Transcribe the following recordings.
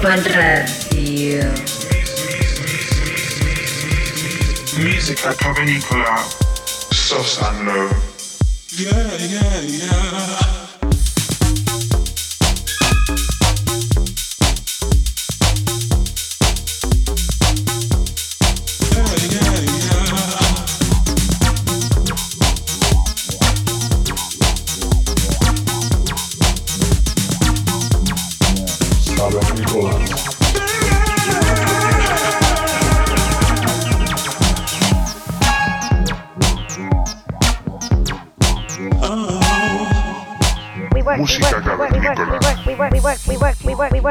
Ibiza Global Radio. Musica cavernicola, soft and low. Yeah, yeah, yeah.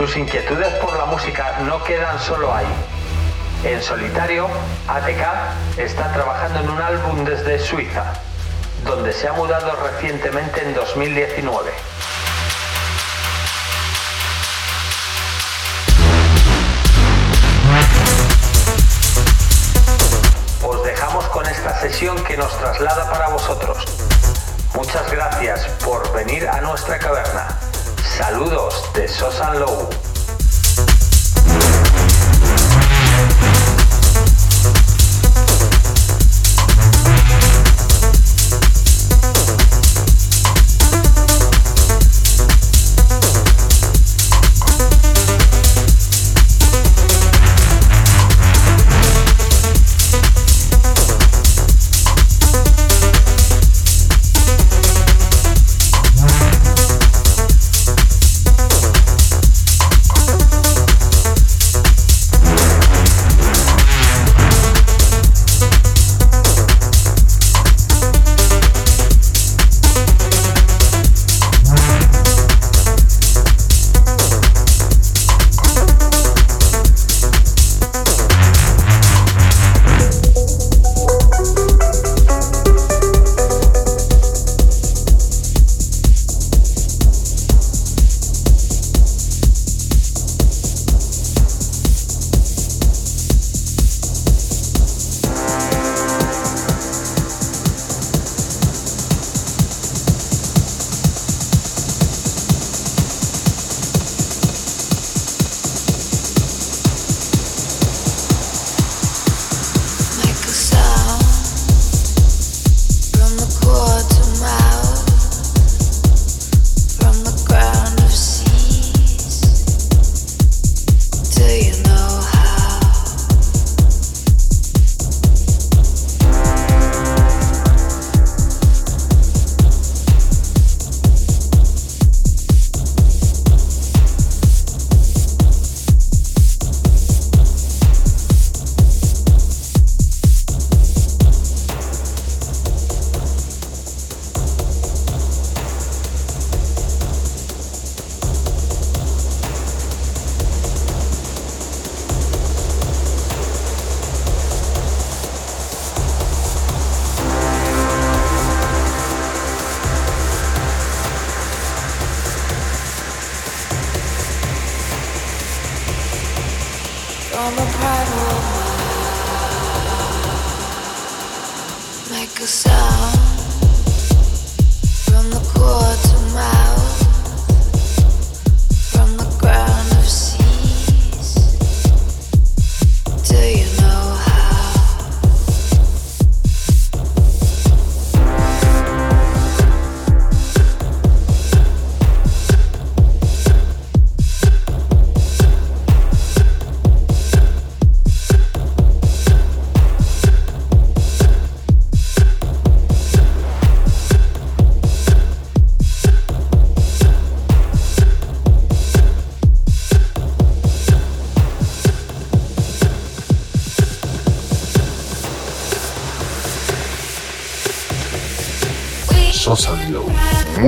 Sus inquietudes por la música no quedan solo ahí. En solitario, ATK está trabajando en un álbum desde Suiza, donde se ha mudado recientemente en 2019. sesión que nos traslada para vosotros. Muchas gracias por venir a nuestra caverna. Saludos de Sosan Low.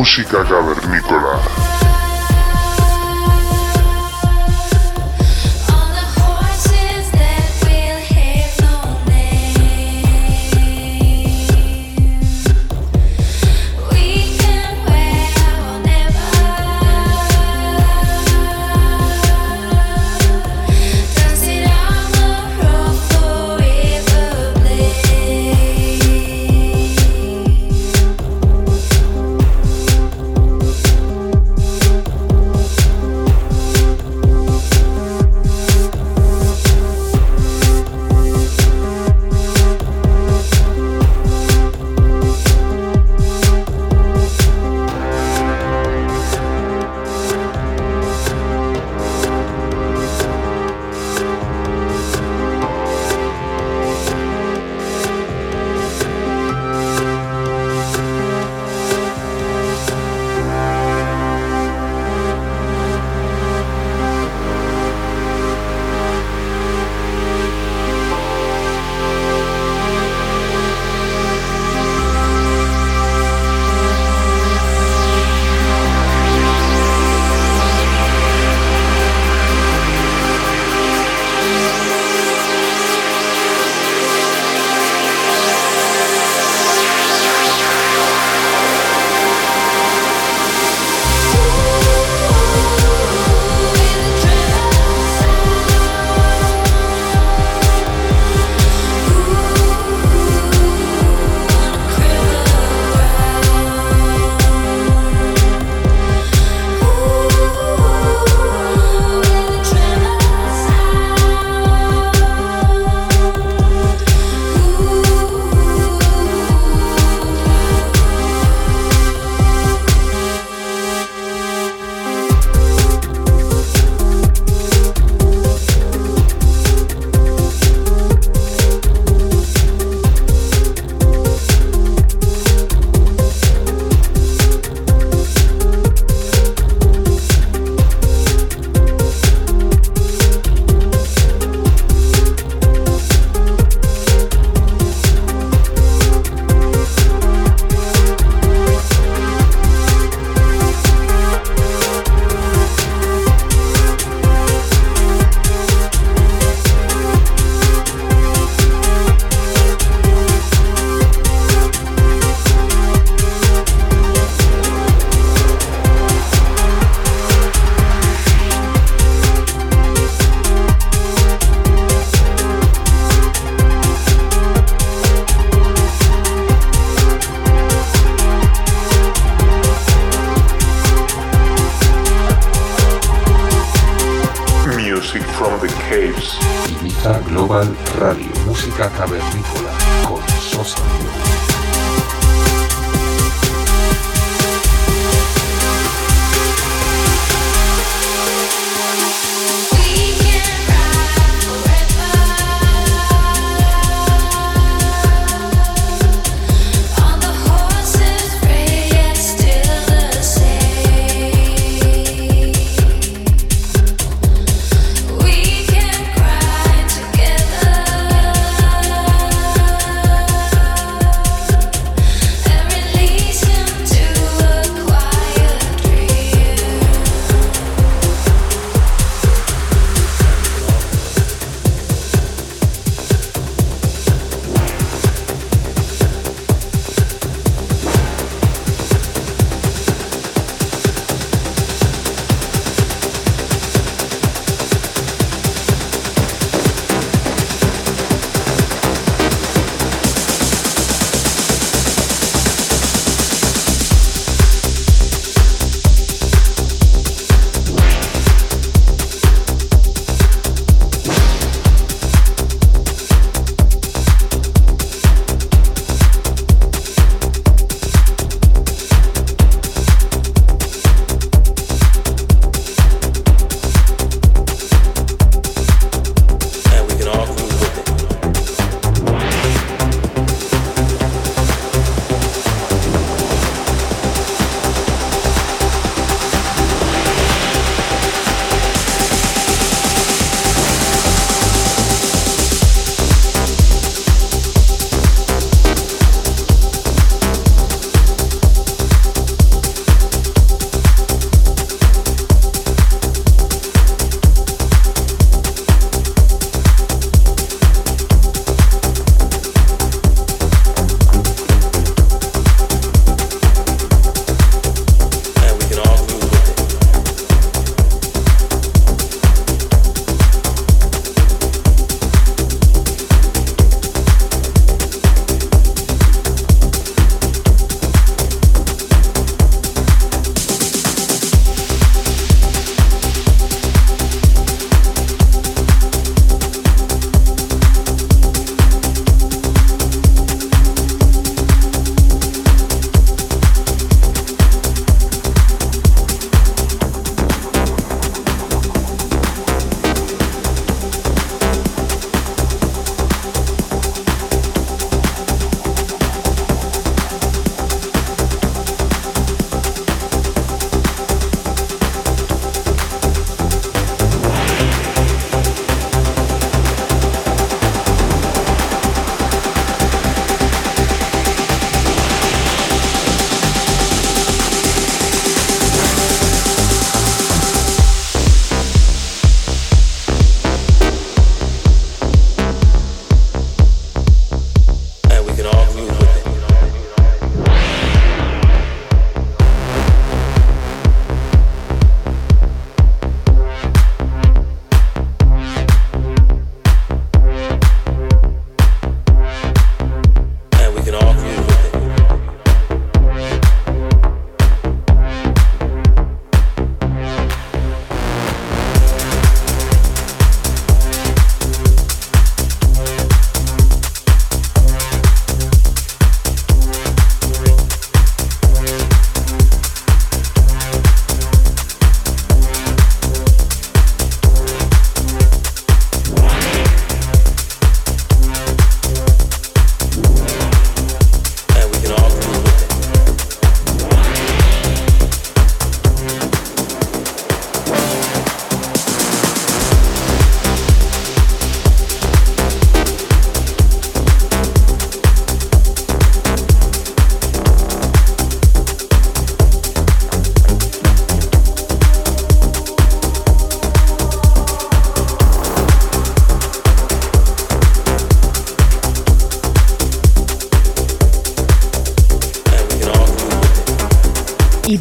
Música cavernícola.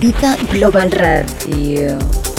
Global Radio.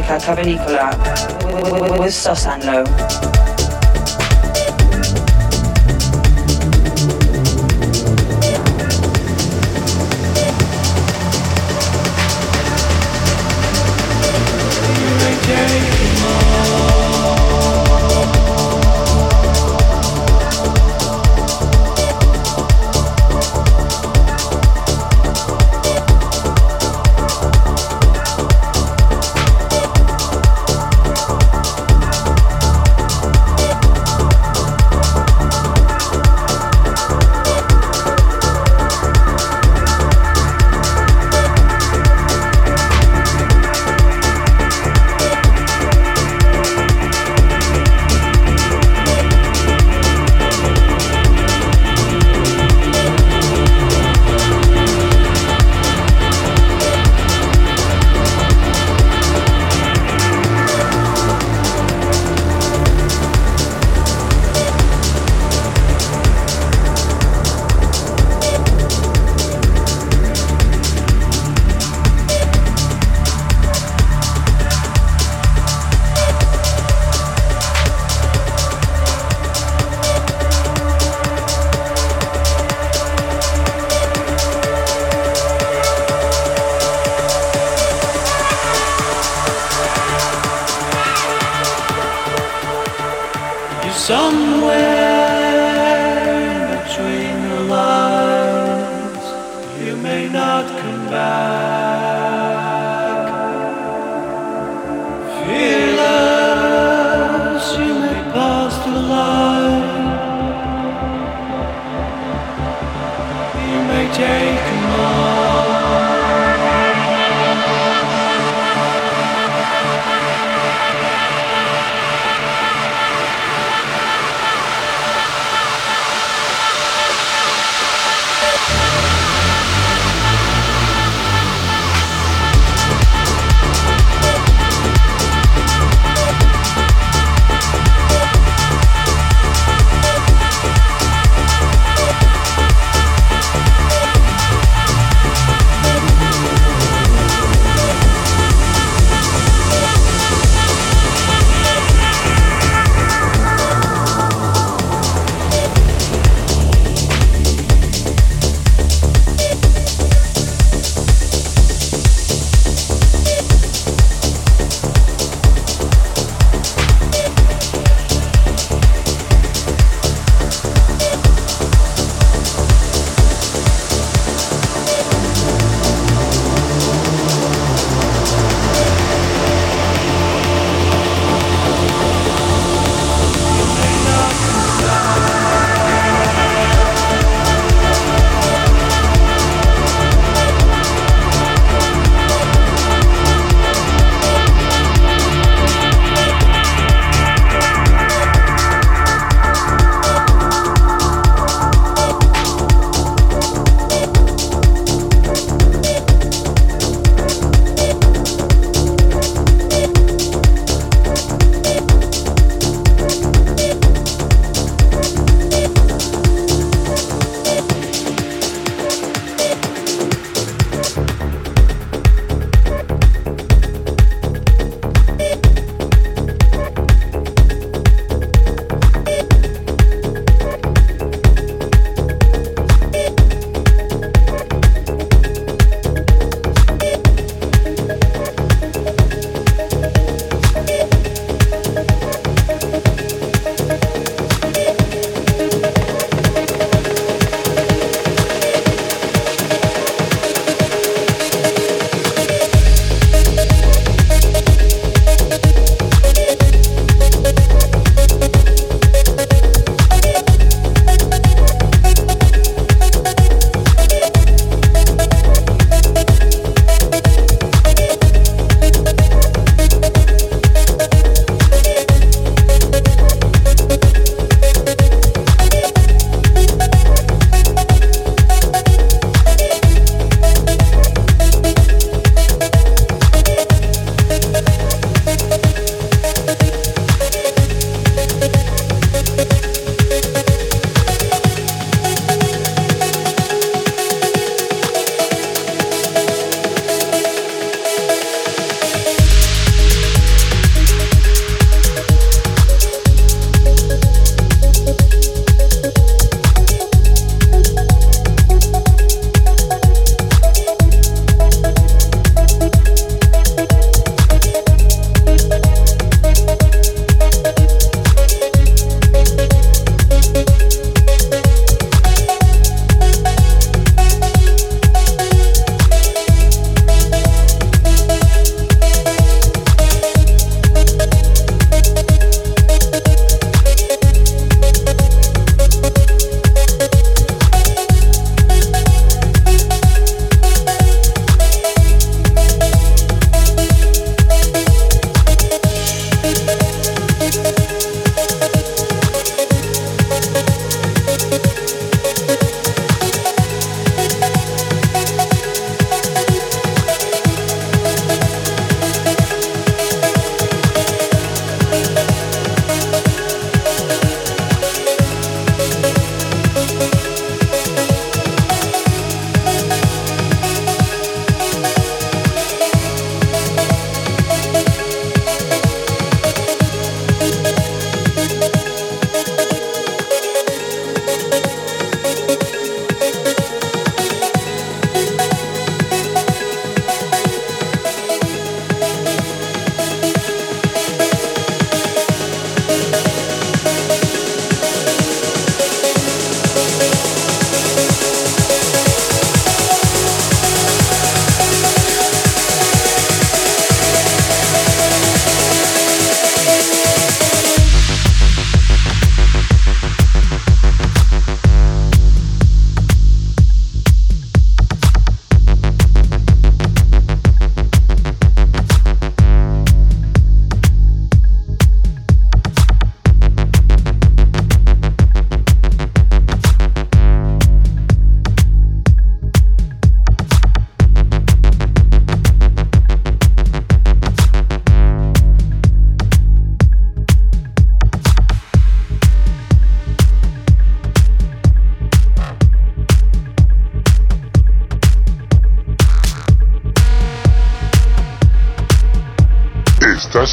Musica Cavernicola with Sosanlo. Somewhere between the lines, you may not come back.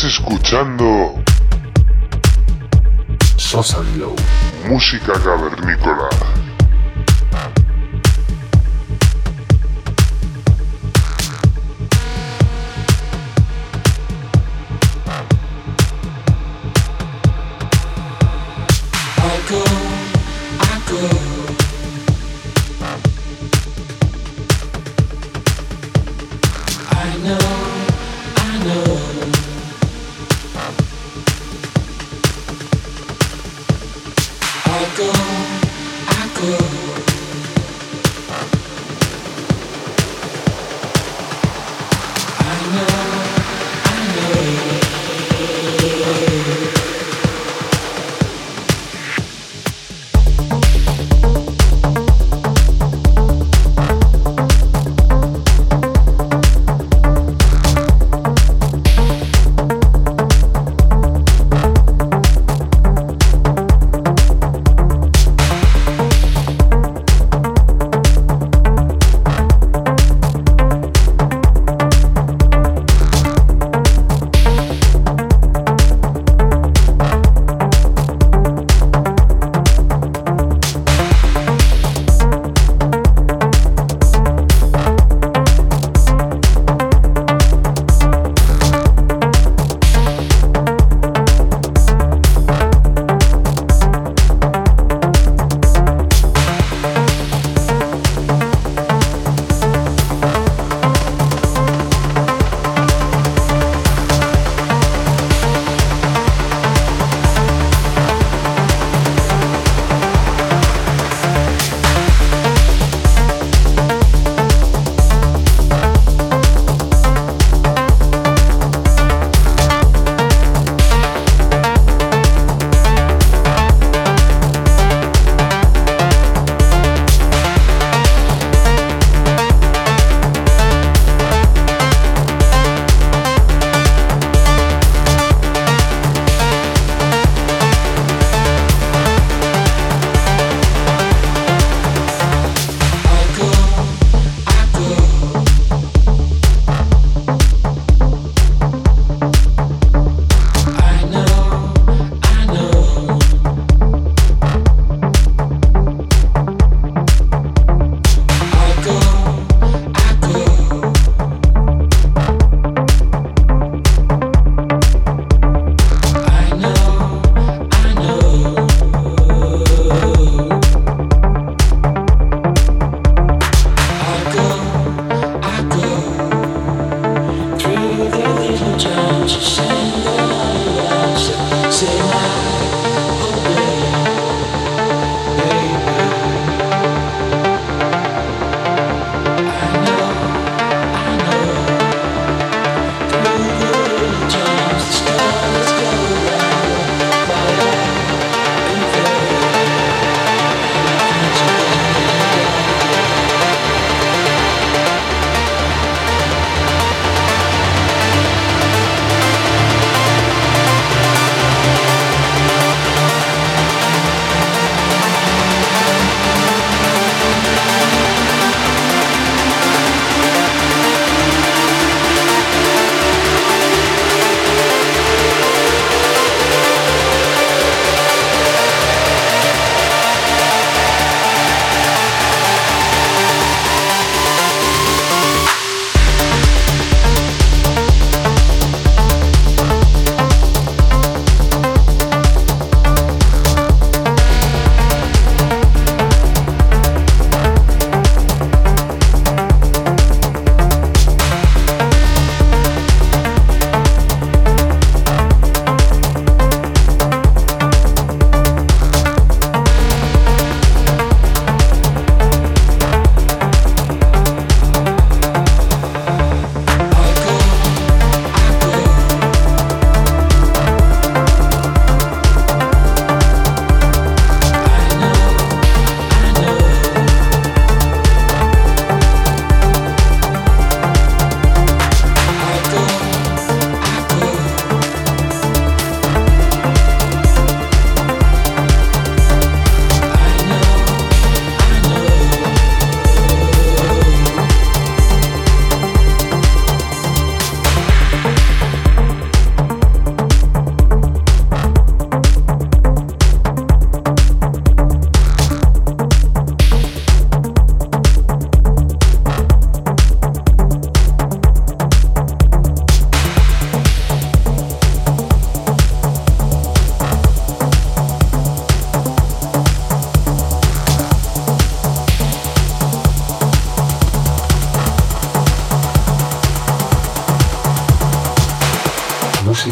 Escuchando Sosa música cavernícola.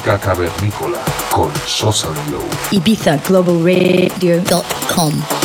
Música cavernícola con Sosa Glow. IbizaGlobalRadio.com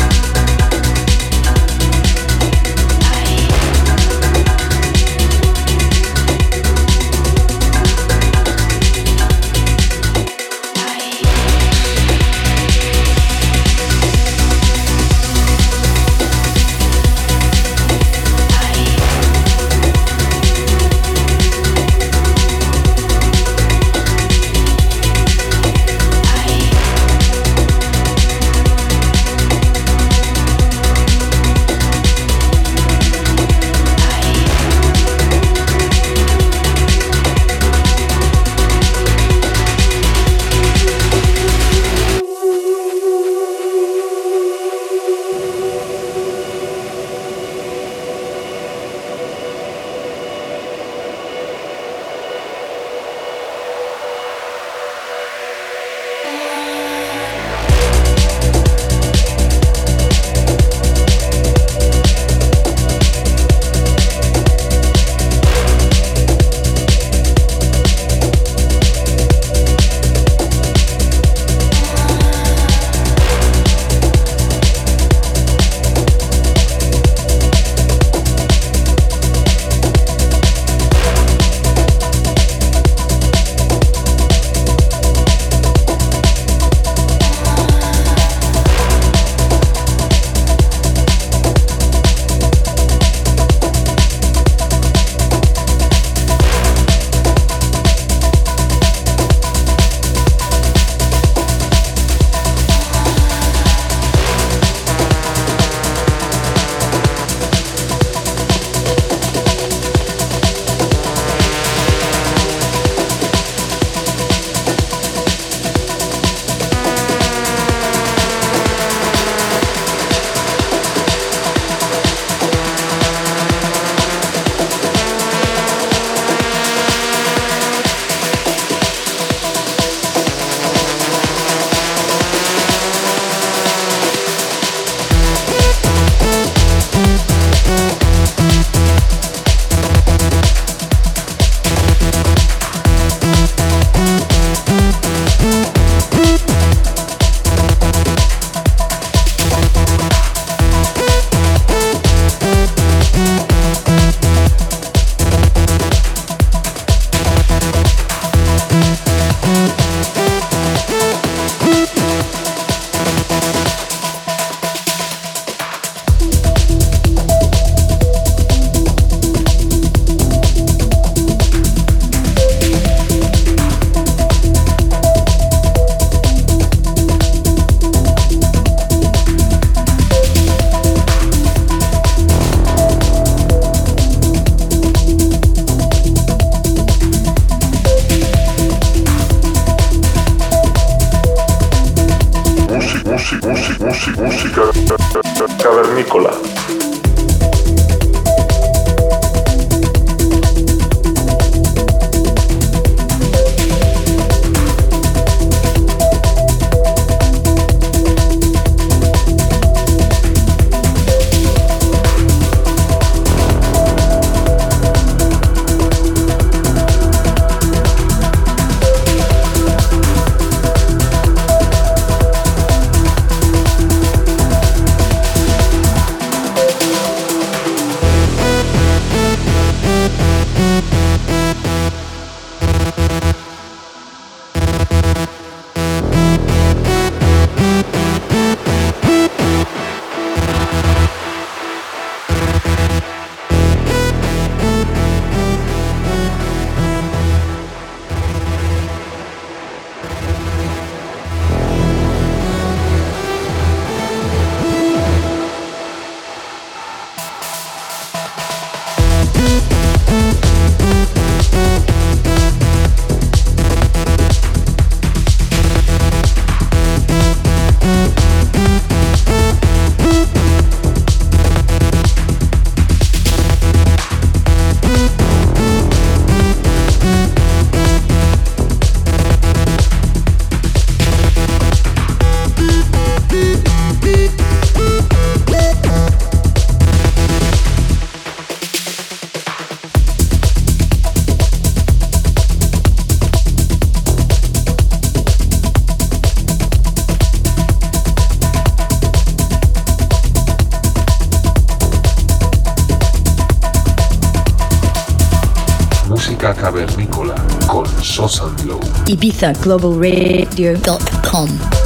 IbizaGlobalRadio.com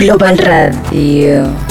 Global Radio.